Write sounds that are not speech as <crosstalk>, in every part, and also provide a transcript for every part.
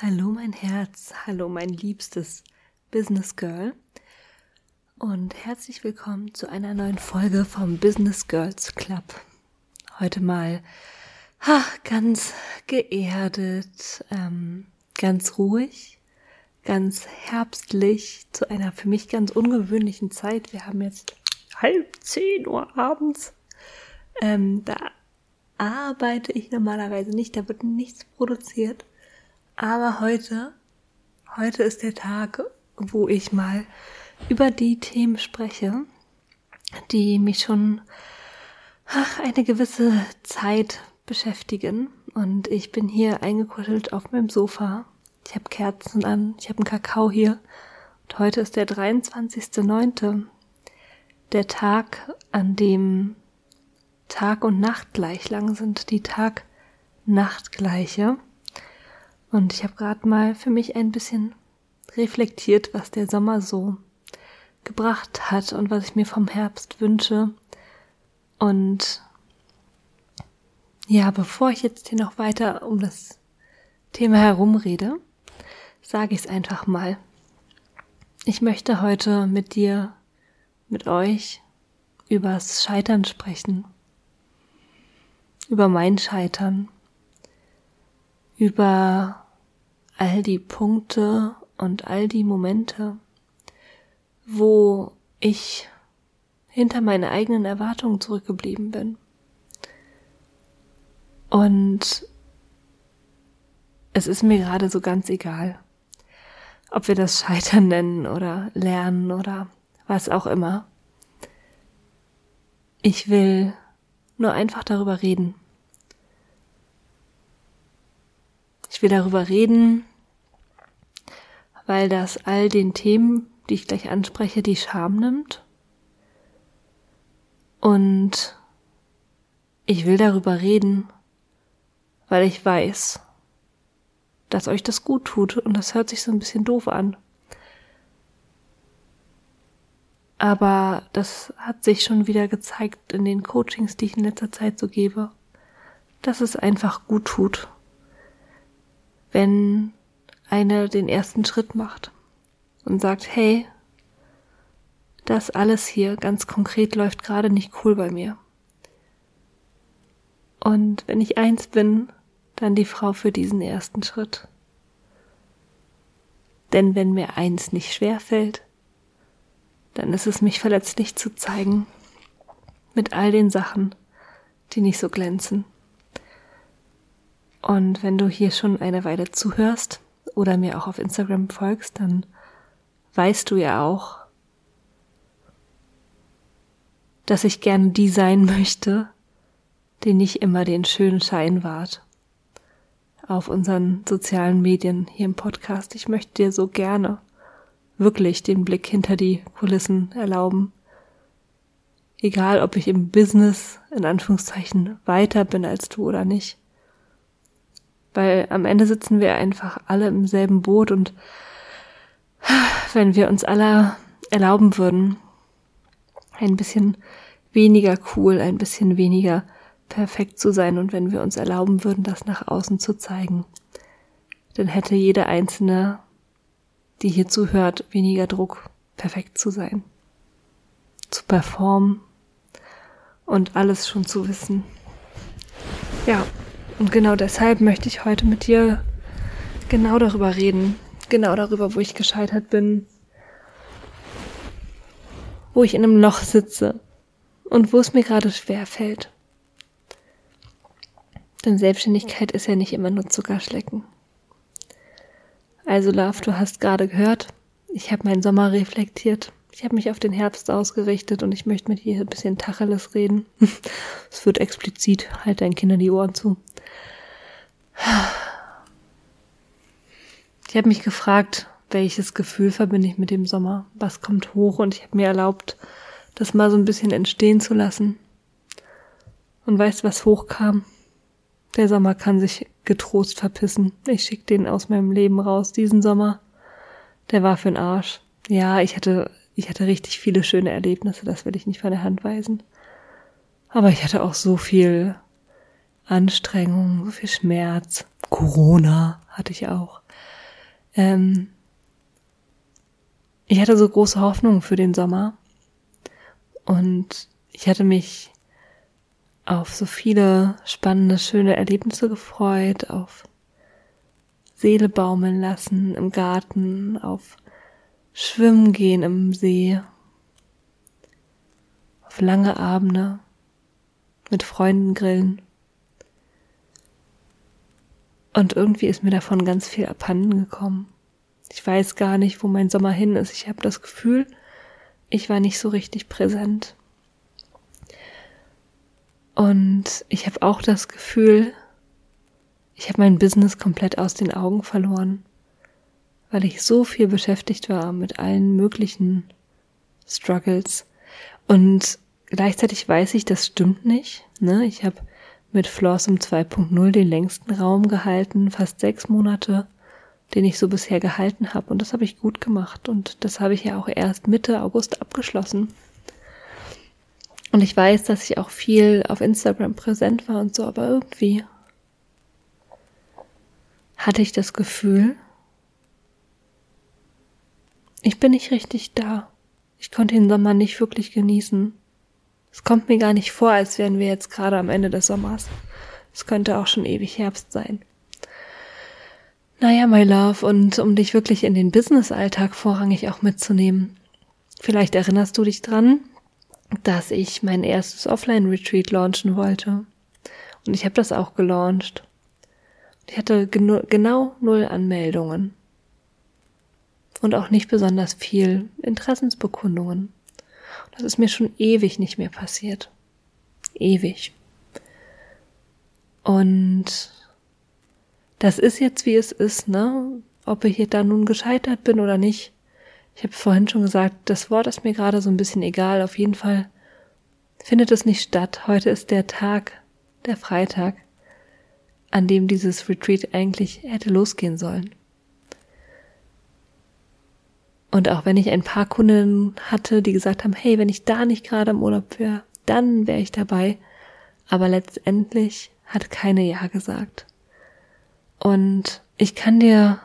Hallo mein Herz, hallo mein liebstes Business Girl und herzlich willkommen zu einer neuen Folge vom Business Girls Club. Heute mal ha, ganz geerdet, ähm, ganz ruhig, ganz herbstlich, zu einer für mich ganz ungewöhnlichen Zeit. Wir haben jetzt halb zehn Uhr abends. Ähm, da arbeite ich normalerweise nicht, da wird nichts produziert. Aber heute, heute ist der Tag, wo ich mal über die Themen spreche, die mich schon ach, eine gewisse Zeit beschäftigen. Und ich bin hier eingekuschelt auf meinem Sofa. Ich habe Kerzen an, ich habe einen Kakao hier. Und heute ist der 23.09. Der Tag, an dem Tag und Nacht gleich lang sind, die Tag-Nacht-Gleiche. Und ich habe gerade mal für mich ein bisschen reflektiert, was der Sommer so gebracht hat und was ich mir vom Herbst wünsche. Und ja, bevor ich jetzt hier noch weiter um das Thema herumrede, sage ich es einfach mal. Ich möchte heute mit dir, mit euch übers Scheitern sprechen. Über mein Scheitern. Über all die Punkte und all die Momente, wo ich hinter meine eigenen Erwartungen zurückgeblieben bin. Und es ist mir gerade so ganz egal, ob wir das Scheitern nennen oder lernen oder was auch immer. Ich will nur einfach darüber reden. Ich will darüber reden, weil das all den Themen, die ich gleich anspreche, die Scham nimmt. Und ich will darüber reden, weil ich weiß, dass euch das gut tut und das hört sich so ein bisschen doof an. Aber das hat sich schon wieder gezeigt in den Coachings, die ich in letzter Zeit so gebe, dass es einfach gut tut, wenn eine den ersten Schritt macht und sagt, hey, das alles hier ganz konkret läuft gerade nicht cool bei mir. Und wenn ich eins bin, dann die Frau für diesen ersten Schritt. Denn wenn mir eins nicht schwer fällt, dann ist es mich verletzlich zu zeigen mit all den Sachen, die nicht so glänzen. Und wenn du hier schon eine Weile zuhörst, oder mir auch auf Instagram folgst, dann weißt du ja auch, dass ich gerne die sein möchte, die nicht immer den schönen Schein wahrt. Auf unseren sozialen Medien hier im Podcast. Ich möchte dir so gerne wirklich den Blick hinter die Kulissen erlauben. Egal, ob ich im Business in Anführungszeichen weiter bin als du oder nicht. Weil am Ende sitzen wir einfach alle im selben Boot und wenn wir uns alle erlauben würden, ein bisschen weniger cool, ein bisschen weniger perfekt zu sein und wenn wir uns erlauben würden, das nach außen zu zeigen, dann hätte jede einzelne, die hier zuhört, weniger Druck, perfekt zu sein, zu performen und alles schon zu wissen. Ja, und genau deshalb möchte ich heute mit dir genau darüber reden. Genau darüber, wo ich gescheitert bin. Wo ich in einem Loch sitze. Und wo es mir gerade schwer fällt. Denn Selbstständigkeit ist ja nicht immer nur Zuckerschlecken. Also Love, du hast gerade gehört, ich habe meinen Sommer reflektiert. Ich habe mich auf den Herbst ausgerichtet und ich möchte mit dir ein bisschen Tacheles reden. <laughs> es wird explizit, halt deinen Kindern die Ohren zu. Ich habe mich gefragt, welches Gefühl verbinde ich mit dem Sommer? Was kommt hoch? Und ich habe mir erlaubt, das mal so ein bisschen entstehen zu lassen. Und weißt, was hochkam? Der Sommer kann sich getrost verpissen. Ich schick den aus meinem Leben raus. Diesen Sommer, der war für'n Arsch. Ja, ich hatte, ich hatte richtig viele schöne Erlebnisse, das will ich nicht von der Hand weisen. Aber ich hatte auch so viel Anstrengung, so viel Schmerz. Corona hatte ich auch. Ähm, ich hatte so große Hoffnung für den Sommer und ich hatte mich auf so viele spannende, schöne Erlebnisse gefreut, auf Seele baumeln lassen im Garten, auf Schwimmen gehen im See, auf lange Abende mit Freunden grillen. Und irgendwie ist mir davon ganz viel abhanden gekommen. Ich weiß gar nicht, wo mein Sommer hin ist. Ich habe das Gefühl, ich war nicht so richtig präsent. Und ich habe auch das Gefühl, ich habe mein Business komplett aus den Augen verloren, weil ich so viel beschäftigt war mit allen möglichen Struggles. Und gleichzeitig weiß ich, das stimmt nicht. Ne? Ich habe mit Flawsome 2.0 den längsten Raum gehalten, fast sechs Monate, den ich so bisher gehalten habe. Und das habe ich gut gemacht. Und das habe ich ja auch erst Mitte August abgeschlossen. Und ich weiß, dass ich auch viel auf Instagram präsent war und so, aber irgendwie hatte ich das Gefühl, ich bin nicht richtig da. Ich konnte den Sommer nicht wirklich genießen. Es kommt mir gar nicht vor, als wären wir jetzt gerade am Ende des Sommers. Es könnte auch schon ewig Herbst sein. Naja, my love, und um dich wirklich in den Business-Alltag vorrangig auch mitzunehmen. Vielleicht erinnerst du dich dran, dass ich mein erstes Offline-Retreat launchen wollte. Und ich habe das auch gelauncht. Ich hatte genau null Anmeldungen. Und auch nicht besonders viel Interessensbekundungen. Das ist mir schon ewig nicht mehr passiert. Ewig. Und das ist jetzt, wie es ist, ne? Ob ich da nun gescheitert bin oder nicht. Ich habe vorhin schon gesagt, das Wort ist mir gerade so ein bisschen egal. Auf jeden Fall findet es nicht statt. Heute ist der Tag, der Freitag, an dem dieses Retreat eigentlich hätte losgehen sollen. Und auch wenn ich ein paar Kunden hatte, die gesagt haben, hey, wenn ich da nicht gerade im Urlaub wäre, dann wäre ich dabei. Aber letztendlich hat keine Ja gesagt. Und ich kann dir,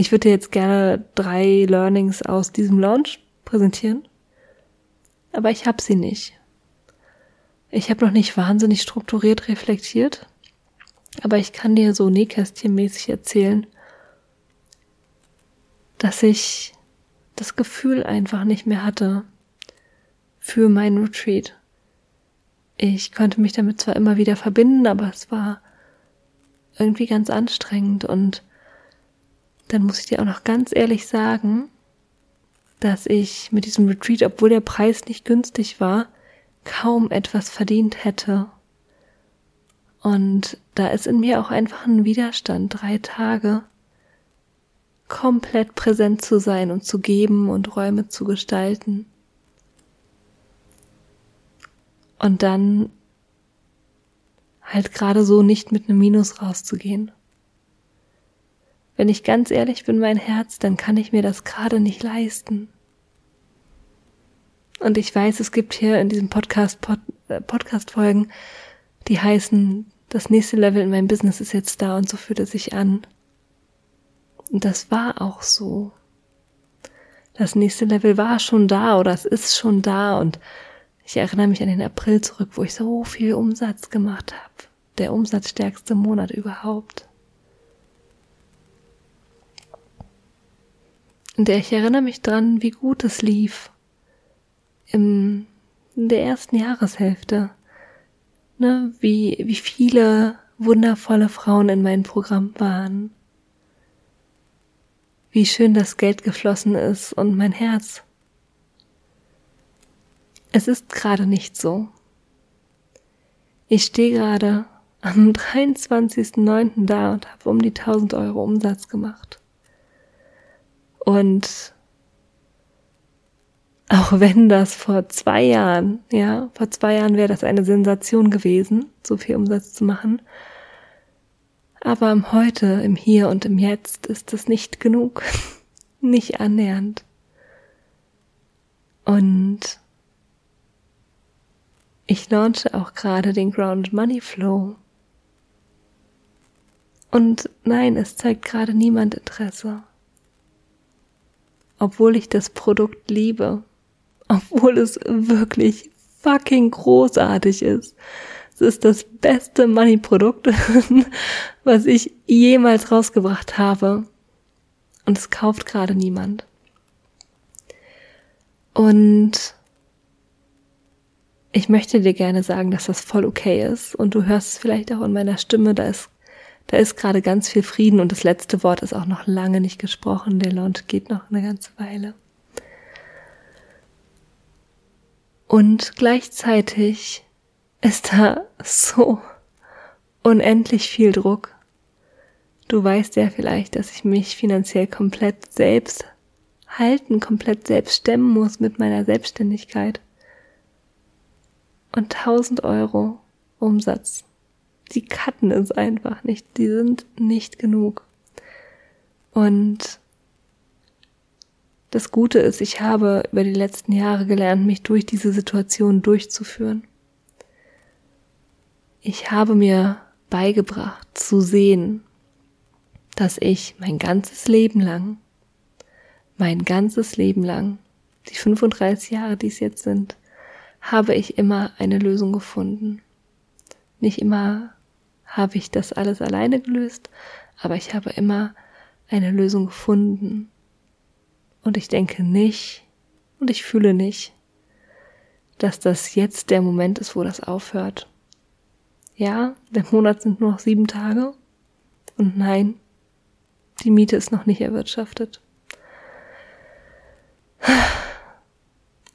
ich würde dir jetzt gerne drei Learnings aus diesem Launch präsentieren. Aber ich habe sie nicht. Ich habe noch nicht wahnsinnig strukturiert reflektiert. Aber ich kann dir so nähkästchenmäßig erzählen, dass ich das Gefühl einfach nicht mehr hatte für mein Retreat. Ich konnte mich damit zwar immer wieder verbinden, aber es war irgendwie ganz anstrengend und dann muss ich dir auch noch ganz ehrlich sagen, dass ich mit diesem Retreat, obwohl der Preis nicht günstig war, kaum etwas verdient hätte. Und da ist in mir auch einfach ein Widerstand, drei Tage komplett präsent zu sein und zu geben und Räume zu gestalten. Und dann halt gerade so nicht mit einem Minus rauszugehen. Wenn ich ganz ehrlich bin, mein Herz, dann kann ich mir das gerade nicht leisten. Und ich weiß, es gibt hier in diesem Podcast Pod, äh, Podcast Folgen, die heißen, das nächste Level in meinem Business ist jetzt da und so fühlt es sich an. Und das war auch so. Das nächste Level war schon da oder es ist schon da und ich erinnere mich an den April zurück, wo ich so viel Umsatz gemacht habe. Der umsatzstärkste Monat überhaupt. Und ich erinnere mich dran, wie gut es lief. Im, in der ersten Jahreshälfte. Ne, wie, wie viele wundervolle Frauen in meinem Programm waren wie schön das Geld geflossen ist und mein Herz. Es ist gerade nicht so. Ich stehe gerade am 23.09. da und habe um die 1000 Euro Umsatz gemacht. Und auch wenn das vor zwei Jahren, ja, vor zwei Jahren wäre das eine Sensation gewesen, so viel Umsatz zu machen, aber im Heute, im Hier und im Jetzt ist es nicht genug, <laughs> nicht annähernd. Und ich launche auch gerade den Grounded Money Flow. Und nein, es zeigt gerade niemand Interesse. Obwohl ich das Produkt liebe. Obwohl es wirklich fucking großartig ist. Es ist das beste Money-Produkt, <laughs> was ich jemals rausgebracht habe. Und es kauft gerade niemand. Und ich möchte dir gerne sagen, dass das voll okay ist. Und du hörst es vielleicht auch in meiner Stimme, da ist, da ist gerade ganz viel Frieden und das letzte Wort ist auch noch lange nicht gesprochen. Der Launch geht noch eine ganze Weile. Und gleichzeitig ist da so unendlich viel Druck. Du weißt ja vielleicht, dass ich mich finanziell komplett selbst halten, komplett selbst stemmen muss mit meiner Selbstständigkeit und 1000 Euro Umsatz. Die cutten es einfach nicht. Die sind nicht genug. Und das Gute ist, ich habe über die letzten Jahre gelernt, mich durch diese Situation durchzuführen. Ich habe mir beigebracht zu sehen, dass ich mein ganzes Leben lang, mein ganzes Leben lang, die 35 Jahre, die es jetzt sind, habe ich immer eine Lösung gefunden. Nicht immer habe ich das alles alleine gelöst, aber ich habe immer eine Lösung gefunden. Und ich denke nicht und ich fühle nicht, dass das jetzt der Moment ist, wo das aufhört. Ja, der Monat sind nur noch sieben Tage. Und nein, die Miete ist noch nicht erwirtschaftet.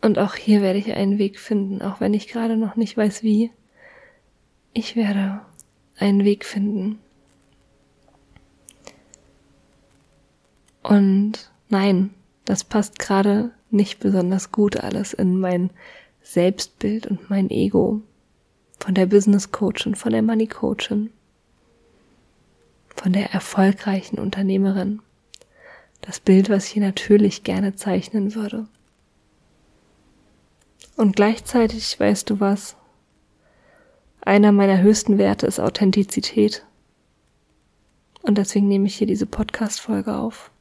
Und auch hier werde ich einen Weg finden, auch wenn ich gerade noch nicht weiß wie. Ich werde einen Weg finden. Und nein, das passt gerade nicht besonders gut alles in mein Selbstbild und mein Ego von der Business Coachin, von der Money Coachin, von der erfolgreichen Unternehmerin. Das Bild, was ich hier natürlich gerne zeichnen würde. Und gleichzeitig, weißt du was, einer meiner höchsten Werte ist Authentizität. Und deswegen nehme ich hier diese Podcast-Folge auf.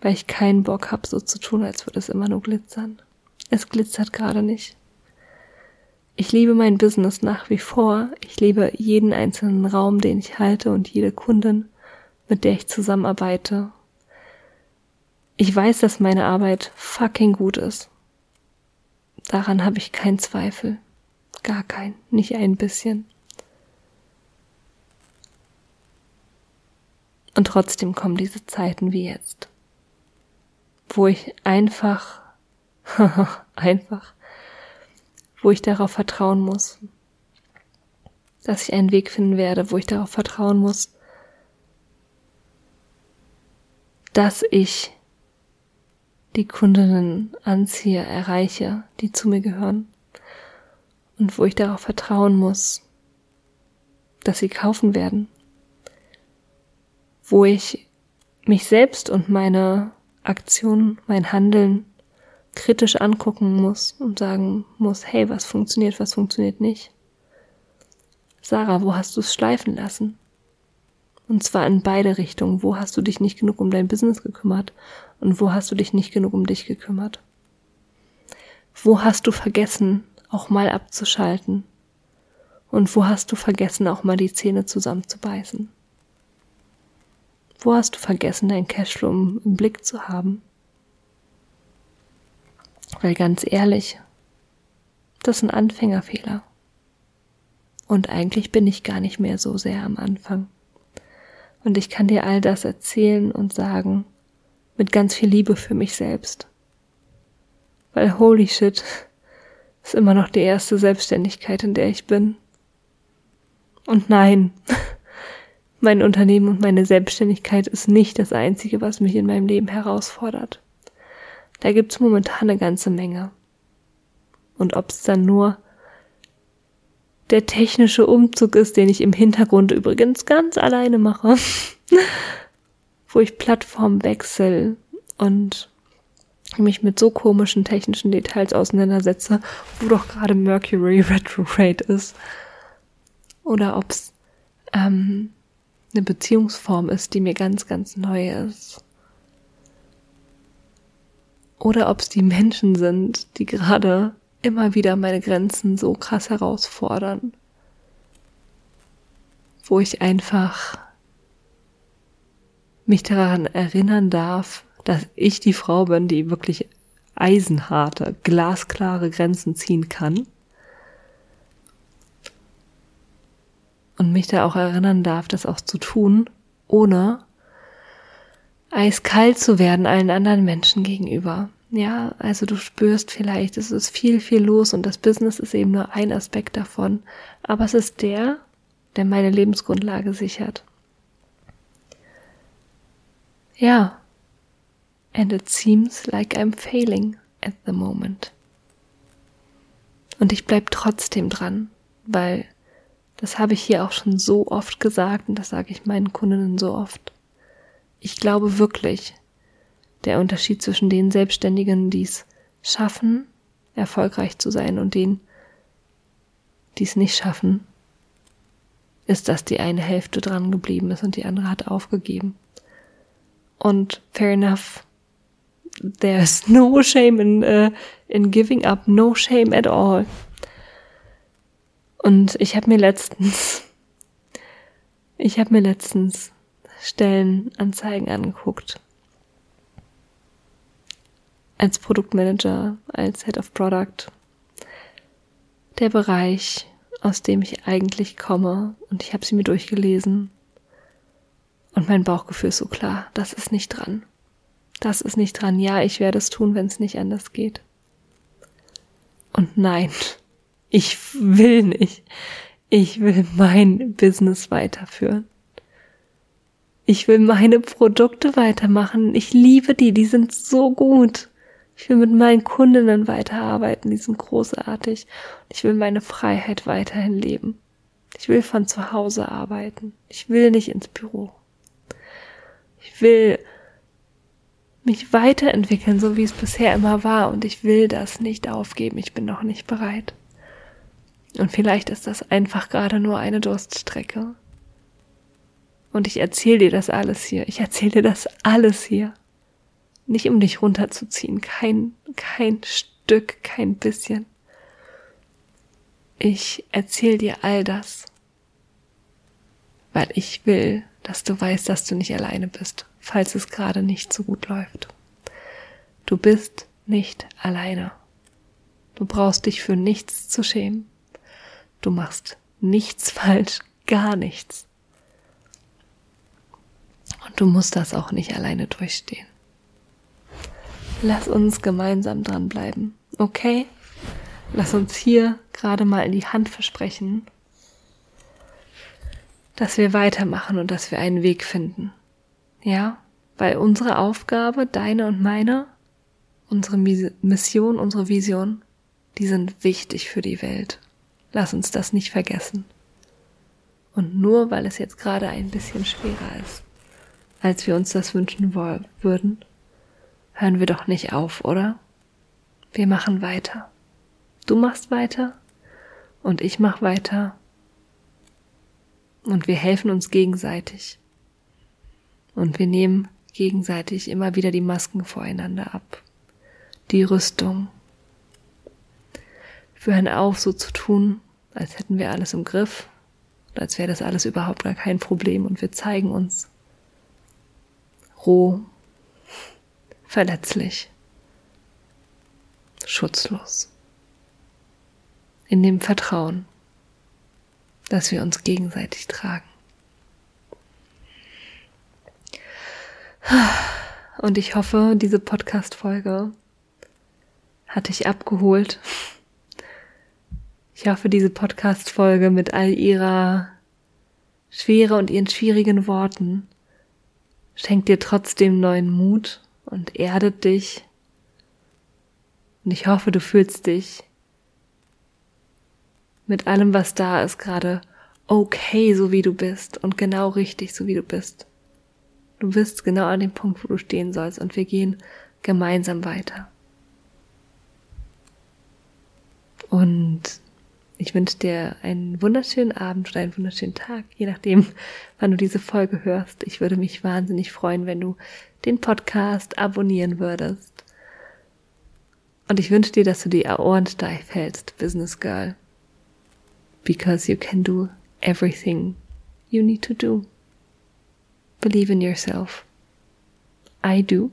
Weil ich keinen Bock habe, so zu tun, als würde es immer nur glitzern. Es glitzert gerade nicht. Ich liebe mein Business nach wie vor. Ich liebe jeden einzelnen Raum, den ich halte und jede Kundin, mit der ich zusammenarbeite. Ich weiß, dass meine Arbeit fucking gut ist. Daran habe ich keinen Zweifel. Gar kein, nicht ein bisschen. Und trotzdem kommen diese Zeiten wie jetzt, wo ich einfach, <laughs> einfach, wo ich darauf vertrauen muss, dass ich einen Weg finden werde, wo ich darauf vertrauen muss, dass ich die Kundinnen anziehe, erreiche, die zu mir gehören und wo ich darauf vertrauen muss, dass sie kaufen werden, wo ich mich selbst und meine Aktionen, mein Handeln kritisch angucken muss und sagen muss, hey, was funktioniert, was funktioniert nicht. Sarah, wo hast du es schleifen lassen? Und zwar in beide Richtungen. Wo hast du dich nicht genug um dein Business gekümmert? Und wo hast du dich nicht genug um dich gekümmert? Wo hast du vergessen, auch mal abzuschalten? Und wo hast du vergessen, auch mal die Zähne zusammenzubeißen? Wo hast du vergessen, dein Cashflow im Blick zu haben? Weil ganz ehrlich, das sind Anfängerfehler. Und eigentlich bin ich gar nicht mehr so sehr am Anfang. Und ich kann dir all das erzählen und sagen, mit ganz viel Liebe für mich selbst. Weil holy shit, ist immer noch die erste Selbstständigkeit, in der ich bin. Und nein, <laughs> mein Unternehmen und meine Selbstständigkeit ist nicht das Einzige, was mich in meinem Leben herausfordert. Da gibt's momentan eine ganze Menge. Und ob's dann nur der technische Umzug ist, den ich im Hintergrund übrigens ganz alleine mache, <laughs> wo ich Plattform wechsel und mich mit so komischen technischen Details auseinandersetze, wo doch gerade Mercury <laughs> Retrograde ist. Oder ob es ähm, eine Beziehungsform ist, die mir ganz, ganz neu ist. Oder ob es die Menschen sind, die gerade immer wieder meine Grenzen so krass herausfordern. Wo ich einfach mich daran erinnern darf, dass ich die Frau bin, die wirklich eisenharte, glasklare Grenzen ziehen kann. Und mich da auch erinnern darf, das auch zu tun, ohne eiskalt zu werden allen anderen Menschen gegenüber. Ja, also du spürst vielleicht, es ist viel, viel los und das Business ist eben nur ein Aspekt davon. Aber es ist der, der meine Lebensgrundlage sichert. Ja, and it seems like I'm failing at the moment. Und ich bleib trotzdem dran, weil das habe ich hier auch schon so oft gesagt und das sage ich meinen Kundinnen so oft. Ich glaube wirklich, der Unterschied zwischen den Selbstständigen, die es schaffen, erfolgreich zu sein und denen, die es nicht schaffen, ist, dass die eine Hälfte dran geblieben ist und die andere hat aufgegeben. Und fair enough, there's no shame in, uh, in giving up, no shame at all. Und ich habe mir letztens, <laughs> ich habe mir letztens Stellenanzeigen angeguckt. Als Produktmanager, als Head of Product. Der Bereich, aus dem ich eigentlich komme. Und ich habe sie mir durchgelesen. Und mein Bauchgefühl ist so klar, das ist nicht dran. Das ist nicht dran. Ja, ich werde es tun, wenn es nicht anders geht. Und nein, ich will nicht. Ich will mein Business weiterführen. Ich will meine Produkte weitermachen. Ich liebe die, die sind so gut. Ich will mit meinen Kundinnen weiterarbeiten, die sind großartig. Ich will meine Freiheit weiterhin leben. Ich will von zu Hause arbeiten. Ich will nicht ins Büro. Ich will mich weiterentwickeln, so wie es bisher immer war. Und ich will das nicht aufgeben. Ich bin noch nicht bereit. Und vielleicht ist das einfach gerade nur eine Durststrecke. Und ich erzähle dir das alles hier. Ich erzähle dir das alles hier. Nicht um dich runterzuziehen. Kein, kein Stück, kein bisschen. Ich erzähle dir all das, weil ich will, dass du weißt, dass du nicht alleine bist falls es gerade nicht so gut läuft. Du bist nicht alleine. Du brauchst dich für nichts zu schämen. Du machst nichts <laughs> falsch, gar nichts. Und du musst das auch nicht alleine durchstehen. Lass uns gemeinsam dranbleiben, okay? Lass uns hier gerade mal in die Hand versprechen, dass wir weitermachen und dass wir einen Weg finden. Ja, weil unsere Aufgabe, deine und meine, unsere Mission, unsere Vision, die sind wichtig für die Welt. Lass uns das nicht vergessen. Und nur weil es jetzt gerade ein bisschen schwerer ist, als wir uns das wünschen würden, hören wir doch nicht auf, oder? Wir machen weiter. Du machst weiter und ich mach weiter und wir helfen uns gegenseitig. Und wir nehmen gegenseitig immer wieder die Masken voreinander ab. Die Rüstung. Wir hören auf, so zu tun, als hätten wir alles im Griff, als wäre das alles überhaupt gar kein Problem und wir zeigen uns roh, verletzlich, schutzlos. In dem Vertrauen, dass wir uns gegenseitig tragen. Und ich hoffe, diese Podcast-Folge hat dich abgeholt. Ich hoffe, diese Podcast-Folge mit all ihrer Schwere und ihren schwierigen Worten schenkt dir trotzdem neuen Mut und erdet dich. Und ich hoffe, du fühlst dich mit allem, was da ist, gerade okay, so wie du bist und genau richtig, so wie du bist. Du bist genau an dem Punkt, wo du stehen sollst und wir gehen gemeinsam weiter. Und ich wünsche dir einen wunderschönen Abend oder einen wunderschönen Tag, je nachdem, wann du diese Folge hörst. Ich würde mich wahnsinnig freuen, wenn du den Podcast abonnieren würdest. Und ich wünsche dir, dass du die Ohren steif hältst, Business Girl. Because you can do everything you need to do. Believe in yourself. I do.